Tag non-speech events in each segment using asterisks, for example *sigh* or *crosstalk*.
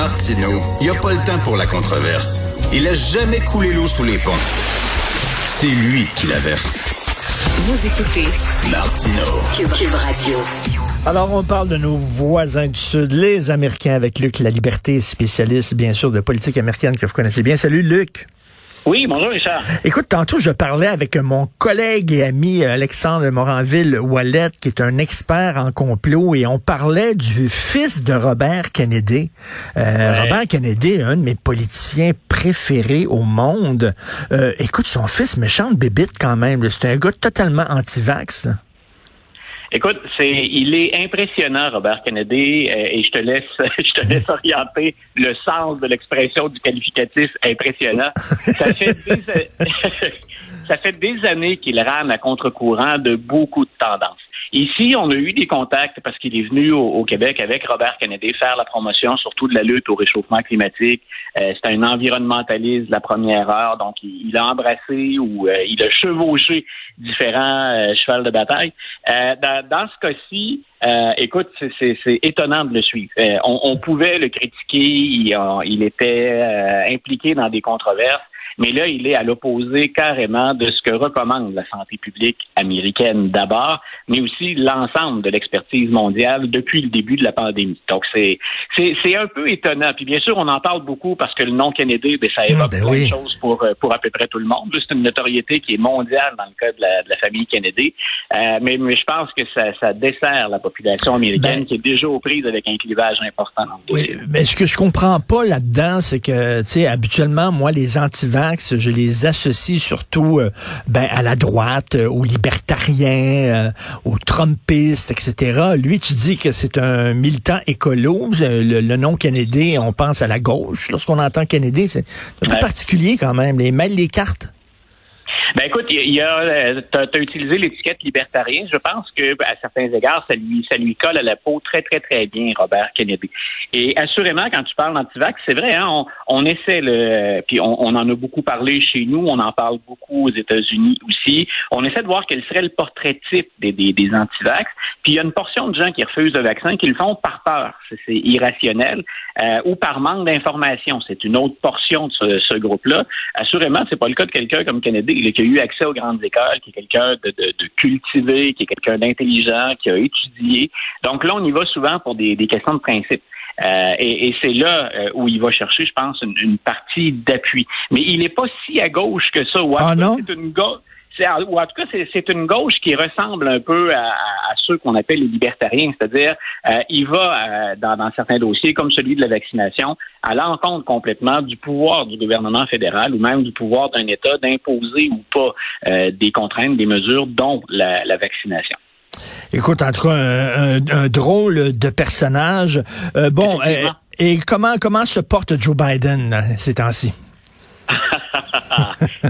Martineau, il n'y a pas le temps pour la controverse. Il a jamais coulé l'eau sous les ponts. C'est lui qui la verse. Vous écoutez Martineau. Cube Radio. Alors, on parle de nos voisins du Sud, les Américains, avec Luc La Liberté, spécialiste, bien sûr, de politique américaine que vous connaissez bien. Salut, Luc. Oui, bonjour Richard. Écoute, tantôt, je parlais avec mon collègue et ami Alexandre Moranville-Wallet, qui est un expert en complot, et on parlait du fils de Robert Kennedy. Euh, Ouais. Robert Kennedy est un de mes politiciens préférés au monde. Euh, écoute, son fils, méchante bébite quand même. C'est un gars totalement anti-vax. Écoute, c'est, il est impressionnant, Robert Kennedy, euh, et je te laisse, *laughs* je te laisse orienter le sens de l'expression du qualificatif impressionnant. *laughs* ça fait des années qu'il rame à contre-courant de beaucoup de tendances. Ici, on a eu des contacts parce qu'il est venu au, Québec avec Robert Kennedy faire la promotion surtout de la lutte au réchauffement climatique. Euh, c'est un environnementaliste de la première heure, donc il, a embrassé ou euh, il a chevauché différents euh, chevals de bataille. Euh, dans, dans ce cas-ci, euh, écoute, c'est- étonnant de le suivre. On, on pouvait le critiquer, il, il était impliqué dans des controverses. Mais là, il est à l'opposé carrément de ce que recommande la santé publique américaine d'abord, mais aussi l'ensemble de l'expertise mondiale depuis le début de la pandémie. Donc, c'est c'est c'est un peu étonnant. Puis bien sûr, on en parle beaucoup parce que le nom Kennedy, ben, ça évoque ben plein oui. de choses pour, euh, pour à peu près tout le monde. C'est une notoriété qui est mondiale dans le cas de la, de la famille Kennedy. Euh, mais, mais je pense que ça, ça dessert la population américaine Ben- qui est déjà aux prises avec un clivage important. Oui, mais ce que je comprends pas là-dedans, c'est que, tu sais, habituellement, moi, les antivax, je les associe surtout euh, ben, à la droite, euh, aux libertariens, euh, aux trumpistes, etc. Lui, tu dis que c'est un militant écolo. Le, le nom Kennedy, on pense à la gauche. Lorsqu'on entend Kennedy, c'est un peu Ouais. particulier quand même. Les mêle les cartes. Ben écoute, il y a, euh, t'as, utilisé l'étiquette libertarien. Je pense que à certains égards, ça lui, ça lui colle à la peau très très très bien, Robert Kennedy. Et assurément, quand tu parles d'antivax, c'est vrai, hein, on, on essaie le, puis on, on en a beaucoup parlé chez nous, on en parle beaucoup aux États-Unis aussi. On essaie de voir quel serait le portrait type des, des, des antivax. Puis il y a une portion de gens qui refusent le vaccin qui le font par peur, c'est, irrationnel, euh, ou par manque d'information. C'est une autre portion de ce, ce groupe-là. Assurément, c'est pas le cas de quelqu'un comme Kennedy, qui a eu accès aux grandes écoles, qui est quelqu'un de, de, de cultivé, qui est quelqu'un d'intelligent, qui a étudié. Donc là, on y va souvent pour des, des questions de principe. Euh, et, et c'est là euh, où il va chercher, je pense, une, une partie d'appui. Mais il n'est pas si à gauche que ça. Ou Ah non? C'est une gauche. C'est- ou en tout cas, c'est- une gauche qui ressemble un peu à, ceux qu'on appelle les libertariens, c'est-à-dire euh, il va euh, dans, dans certains dossiers, comme celui de la vaccination, à l'encontre complètement du pouvoir du gouvernement fédéral ou même du pouvoir d'un État d'imposer ou pas euh, des contraintes, des mesures, dont la, la vaccination. Écoute, en tout cas, un, un- un drôle de personnage. Bon, et comment comment se porte Joe Biden ces temps-ci?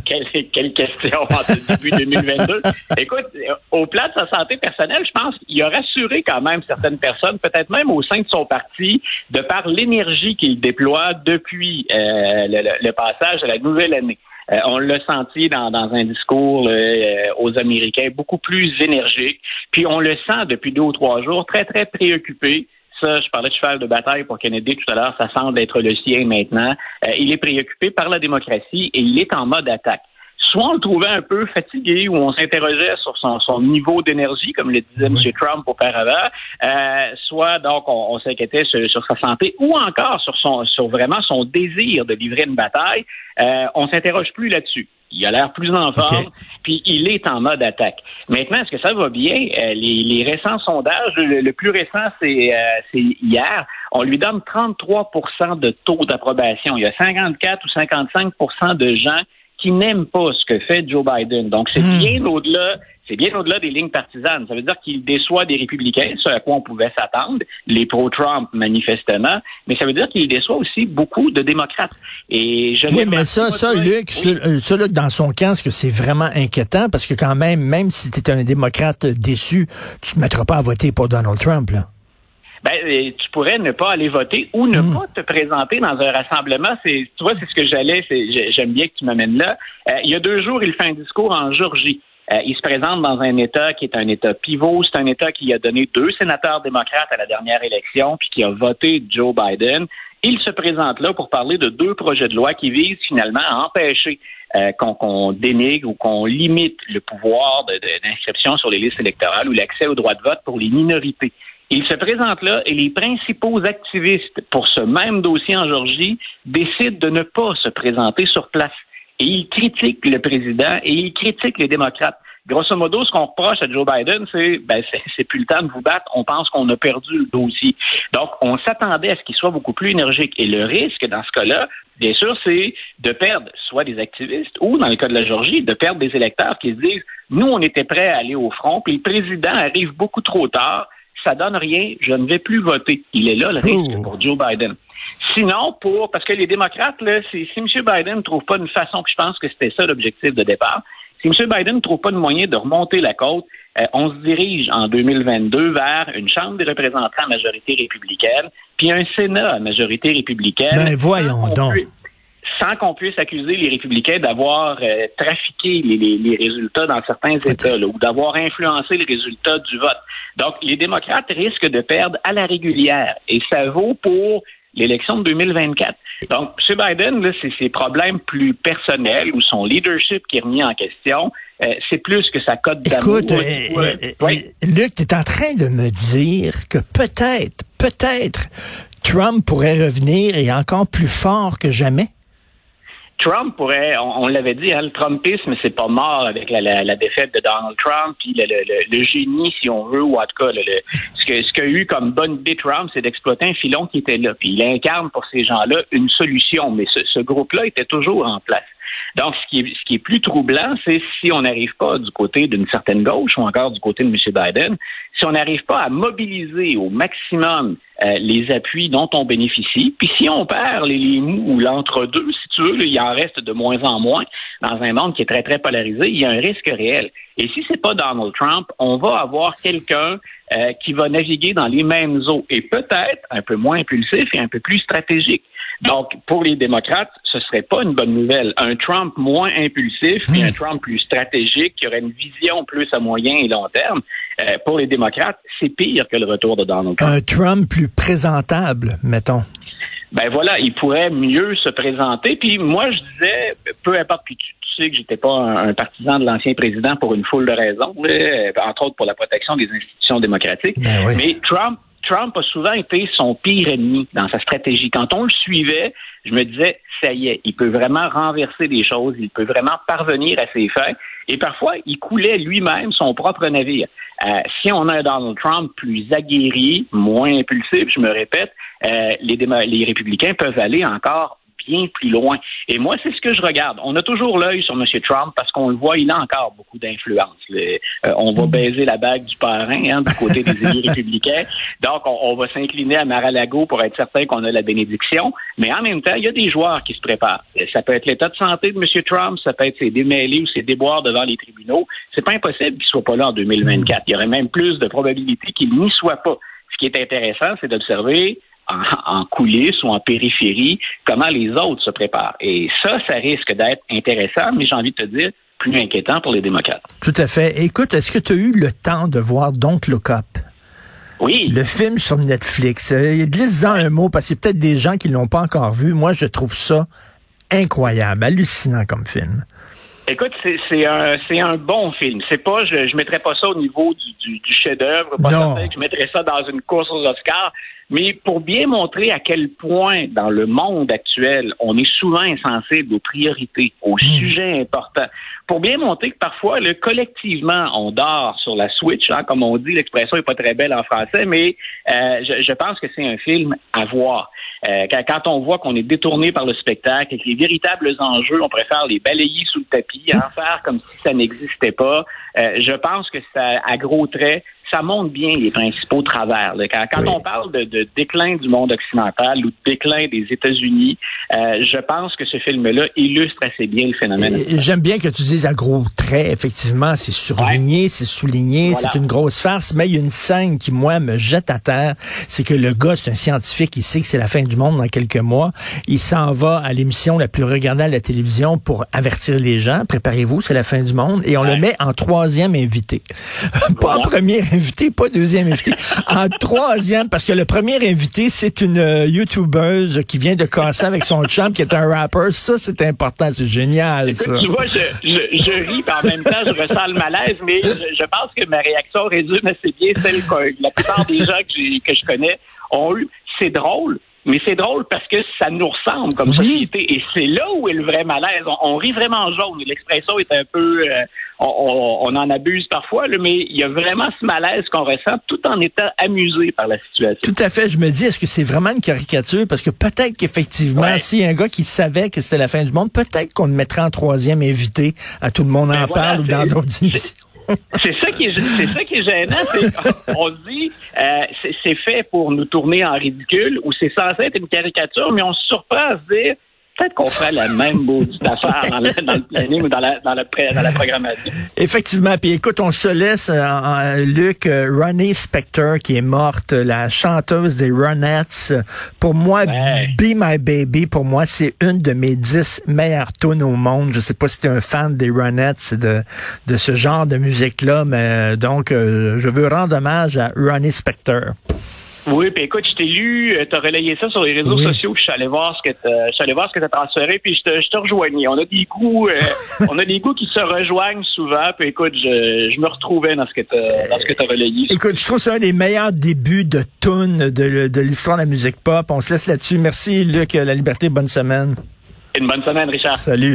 Quelle, quelle question en début 2022. Écoute, au plan de sa santé personnelle, je pense qu'il a rassuré quand même certaines personnes, peut-être même au sein de son parti, de par l'énergie qu'il déploie depuis euh, le, le- passage à la nouvelle année. Euh, on l'a senti dans, dans un discours euh, aux Américains beaucoup plus énergique. Puis on le sent depuis deux ou trois jours très, très préoccupé ça, je parlais de cheval de bataille pour Kennedy tout à l'heure, ça semble être le sien maintenant. Euh, il est préoccupé par la démocratie et il est en mode attaque. soit on le trouvait un peu fatigué ou on s'interrogeait sur son, niveau d'énergie, comme le disait M. Trump auparavant, euh, soit donc on, s'inquiétait sur, sa santé ou encore sur son sur vraiment son désir de livrer une bataille. Euh, on s'interroge plus là-dessus. Il a l'air plus en forme, puis il est en mode attaque. Maintenant, est-ce que ça va bien? Euh, les, récents sondages, le, plus récent, c'est euh, hier, on lui donne 33% de taux d'approbation. Il y a 54 ou 55% de gens qui n'aiment pas ce que fait Joe Biden. Donc, c'est hmm. bien au-delà c'est bien au-delà des lignes partisanes. Ça veut dire qu'il déçoit des républicains, ce à quoi on pouvait s'attendre, les pro-Trump manifestement, mais ça veut dire qu'il déçoit aussi beaucoup de démocrates. Et je oui, mais ça, ça, Luc, euh, ça, Luc, dans son cas, est-ce que c'est vraiment inquiétant? Parce que quand même, même si tu es un démocrate déçu, tu ne te mettras pas à voter pour Donald Trump, là ben, euh, tu pourrais ne pas aller voter ou ne hmm. pas te présenter dans un rassemblement. C'est, tu vois, c'est ce que j'allais. j'aime bien que tu m'amènes là. Euh, il y a deux jours, il fait un discours en Georgie. Euh, il se présente dans un État qui est un État pivot. C'est un État qui a donné deux sénateurs démocrates à la dernière élection, puis qui a voté Joe Biden. Il se présente là pour parler de deux projets de loi qui visent finalement à empêcher qu'on dénigre ou qu'on limite le pouvoir d'inscription sur les listes électorales ou l'accès au droit de vote pour les minorités. Il se présente là et les principaux activistes pour ce même dossier en Georgie décident de ne pas se présenter sur place. Et ils critiquent le président et ils critiquent les démocrates. Grosso modo, ce qu'on reproche à Joe Biden, c'est ben c'est plus le temps de vous battre. On pense qu'on a perdu le dossier. Donc, on s'attendait à ce qu'il soit beaucoup plus énergique. Et le risque dans ce cas-là, bien sûr, c'est de perdre soit des activistes ou, dans le cas de la Georgie, de perdre des électeurs qui se disent nous, on était prêts à aller au front, puis le président arrive beaucoup trop tard ça donne rien, je ne vais plus voter. Il est là le risque oh. pour Joe Biden. Sinon, pour parce que les démocrates, là, si, si M. Biden ne trouve pas une façon, que je pense que c'était ça l'objectif de départ, si M. Biden ne trouve pas de moyen de remonter la côte, euh, on se dirige en 2022 vers une Chambre des représentants à majorité républicaine, puis un Sénat à majorité républicaine. Ben voyons donc sans qu'on puisse accuser les républicains d'avoir euh, trafiqué les, résultats dans certains États ou d'avoir influencé les résultats du vote. Donc, les démocrates risquent de perdre à la régulière. Et ça vaut pour l'élection de 2024. Donc, M. Biden, c'est ses problèmes plus personnels ou son leadership qui est remis en question. Euh, c'est plus que sa cote d'amour. Écoute, euh, Luc, tu es en train de me dire que peut-être, peut-être, Trump pourrait revenir et encore plus fort que jamais? Trump pourrait, on, l'avait dit, hein, le Trumpisme, c'est pas mort avec la, défaite de Donald Trump, puis le, génie, si on veut, ou en tout cas, ce qu'a ce eu comme bonne idée Trump, c'est d'exploiter un filon qui était là. Puis il incarne pour ces gens-là une solution, mais ce groupe-là était toujours en place. Donc, ce qui est, plus troublant, c'est si on n'arrive pas du côté d'une certaine gauche ou encore du côté de M. Biden, si on n'arrive pas à mobiliser au maximum euh, les appuis dont on bénéficie, puis si on perd les, les ou l'entre-deux, si tu veux, il en reste de moins en moins dans un monde qui est très, très polarisé, il y a un risque réel. Et si c'est pas Donald Trump, on va avoir quelqu'un euh, qui va naviguer dans les mêmes eaux et peut-être un peu moins impulsif et un peu plus stratégique. Donc, pour les démocrates, ce serait pas une bonne nouvelle. Un Trump moins impulsif et un hmm. Trump plus stratégique, qui aurait une vision plus à moyen et long terme, euh, pour les démocrates, c'est pire que le retour de Donald Trump. Un Trump plus présentable, mettons. Ben voilà, il pourrait mieux se présenter. Puis moi, je disais, peu importe, puis tu, sais que j'étais pas un, partisan de l'ancien président pour une foule de raisons, entre autres pour la protection des institutions démocratiques. Ben Mais Trump Trump a souvent été son pire ennemi dans sa stratégie. Quand on le suivait, je me disais, ça y est, il peut vraiment renverser des choses, il peut vraiment parvenir à ses fins. Et parfois, il coulait lui-même son propre navire. Euh, si on a un Donald Trump plus aguerri, moins impulsif, je me répète, euh, les, les républicains peuvent aller encore bien plus loin. Et moi, c'est ce que je regarde. On a toujours l'œil sur M. Trump parce qu'on le voit, il a encore beaucoup d'influence. Euh, on va mm. baiser la bague du parrain hein, du côté des élus *laughs* républicains. Donc, on, va s'incliner à Mar-a-Lago pour être certain qu'on a la bénédiction. Mais en même temps, il y a des joueurs qui se préparent. Euh, ça peut être l'état de santé de M. Trump, ça peut être ses démêlés ou ses déboires devant les tribunaux. C'est pas impossible qu'il soit pas là en 2024. Il y aurait même plus de probabilité qu'il n'y soit pas. Ce qui est intéressant, c'est d'observer en, coulisses ou en périphérie, comment les autres se préparent. Et ça, ça risque d'être intéressant, mais j'ai envie de te dire, plus inquiétant pour les démocrates. Tout à fait. Écoute, est-ce que tu as eu le temps de voir Don't Look Up? Oui. Le film sur Netflix. Euh, Glisse-en un mot, parce a peut-être des gens qui ne l'ont pas encore vu. Moi, je trouve ça incroyable, hallucinant comme film. Écoute, c'est un, un bon film. C'est pas, je, je mettrais pas ça au niveau du, du, chef-d'œuvre. Pas certain que je mettrais ça dans une course aux Oscars. Mais pour bien montrer à quel point, dans le monde actuel, on est souvent insensible aux priorités, aux hmm. sujets importants. Pour bien montrer que parfois, le, collectivement, on dort sur la Switch, hein, comme on dit, l'expression est pas très belle en français, mais euh, je, je, pense que c'est un film à voir. Euh, quand, on voit qu'on est détourné par le spectacle et que les véritables enjeux, on préfère les balayer sous le tapis, en *laughs* faire comme si ça n'existait pas, euh, je pense que ça, à gros traits, ça montre bien les principaux travers. Quand, on parle de, déclin du monde occidental ou de déclin des États-Unis, euh, je pense que ce film-là illustre assez bien le phénomène. J'aime bien que tu dises à gros traits, effectivement, c'est surligné, c'est souligné, c'est une grosse farce, mais il y a une scène qui, moi, me jette à terre, c'est que le gars, c'est un scientifique, il sait que c'est la fin du monde dans quelques mois, il s'en va à l'émission la plus regardée à la télévision pour avertir les gens, préparez-vous, c'est la fin du monde, et on le met en troisième invité. *laughs* Pas en premier invité invité, pas deuxième invité. *laughs* en troisième, parce que le premier invité, c'est une euh, YouTubeuse qui vient de casser avec son chum, qui est un rapper. Ça, c'est important, c'est génial, ça. Tu vois, je, je, ris, mais en même temps, je ressens le malaise, mais je, pense que ma réaction résume assez bien celle que la plupart des gens que, que je connais ont eu. C'est drôle, mais c'est drôle parce que ça nous ressemble comme société. Et c'est là où est le vrai malaise. On, rit vraiment jaune. L'expression est un peu... Euh, on, en abuse parfois, mais il y a vraiment ce malaise qu'on ressent tout en étant amusé par la situation. Tout à fait. Je me dis, est-ce que c'est vraiment une caricature? Parce que peut-être qu'effectivement, si un gars qui savait que c'était la fin du monde, peut-être qu'on le mettrait en troisième invité à Tout le monde en ben parle ou dans d'autres émissions c'est ça qui est, c'est ça qui est gênant. on dit, euh, c'est fait pour nous tourner en ridicule ou c'est censé être une caricature, mais on se surprend à se dire, peut-être qu'on ferait la même maudite affaire dans le, dans le planning ou dans la, dans, la, dans la programmation. Effectivement. Puis écoute, on se laisse, euh, Luc, euh, Ronnie Spector, qui est morte, la chanteuse des Ronettes. Pour moi, Be My Baby, pour moi, c'est une de mes dix meilleures tunes au monde. Je sais pas si tu es un fan des Ronettes, de, de ce genre de musique-là, mais euh, donc, je veux rendre hommage à Ronnie Spector. Oui, puis écoute, je t'ai lu, euh, tu as relayé ça sur les réseaux sociaux, je suis allé voir ce que je allé voir ce que tu as transféré, puis je te, je te rejoignais. On a des goûts, euh, *laughs* on a des goûts qui se rejoignent souvent, puis écoute, je, je me retrouvais dans ce que tu dans ce que tu as relayé. Écoute, je trouve ça un des meilleurs débuts de tune de, de l'histoire de la musique pop. On se laisse là-dessus. Merci Luc, la liberté, bonne semaine. Une bonne semaine, Richard. Salut.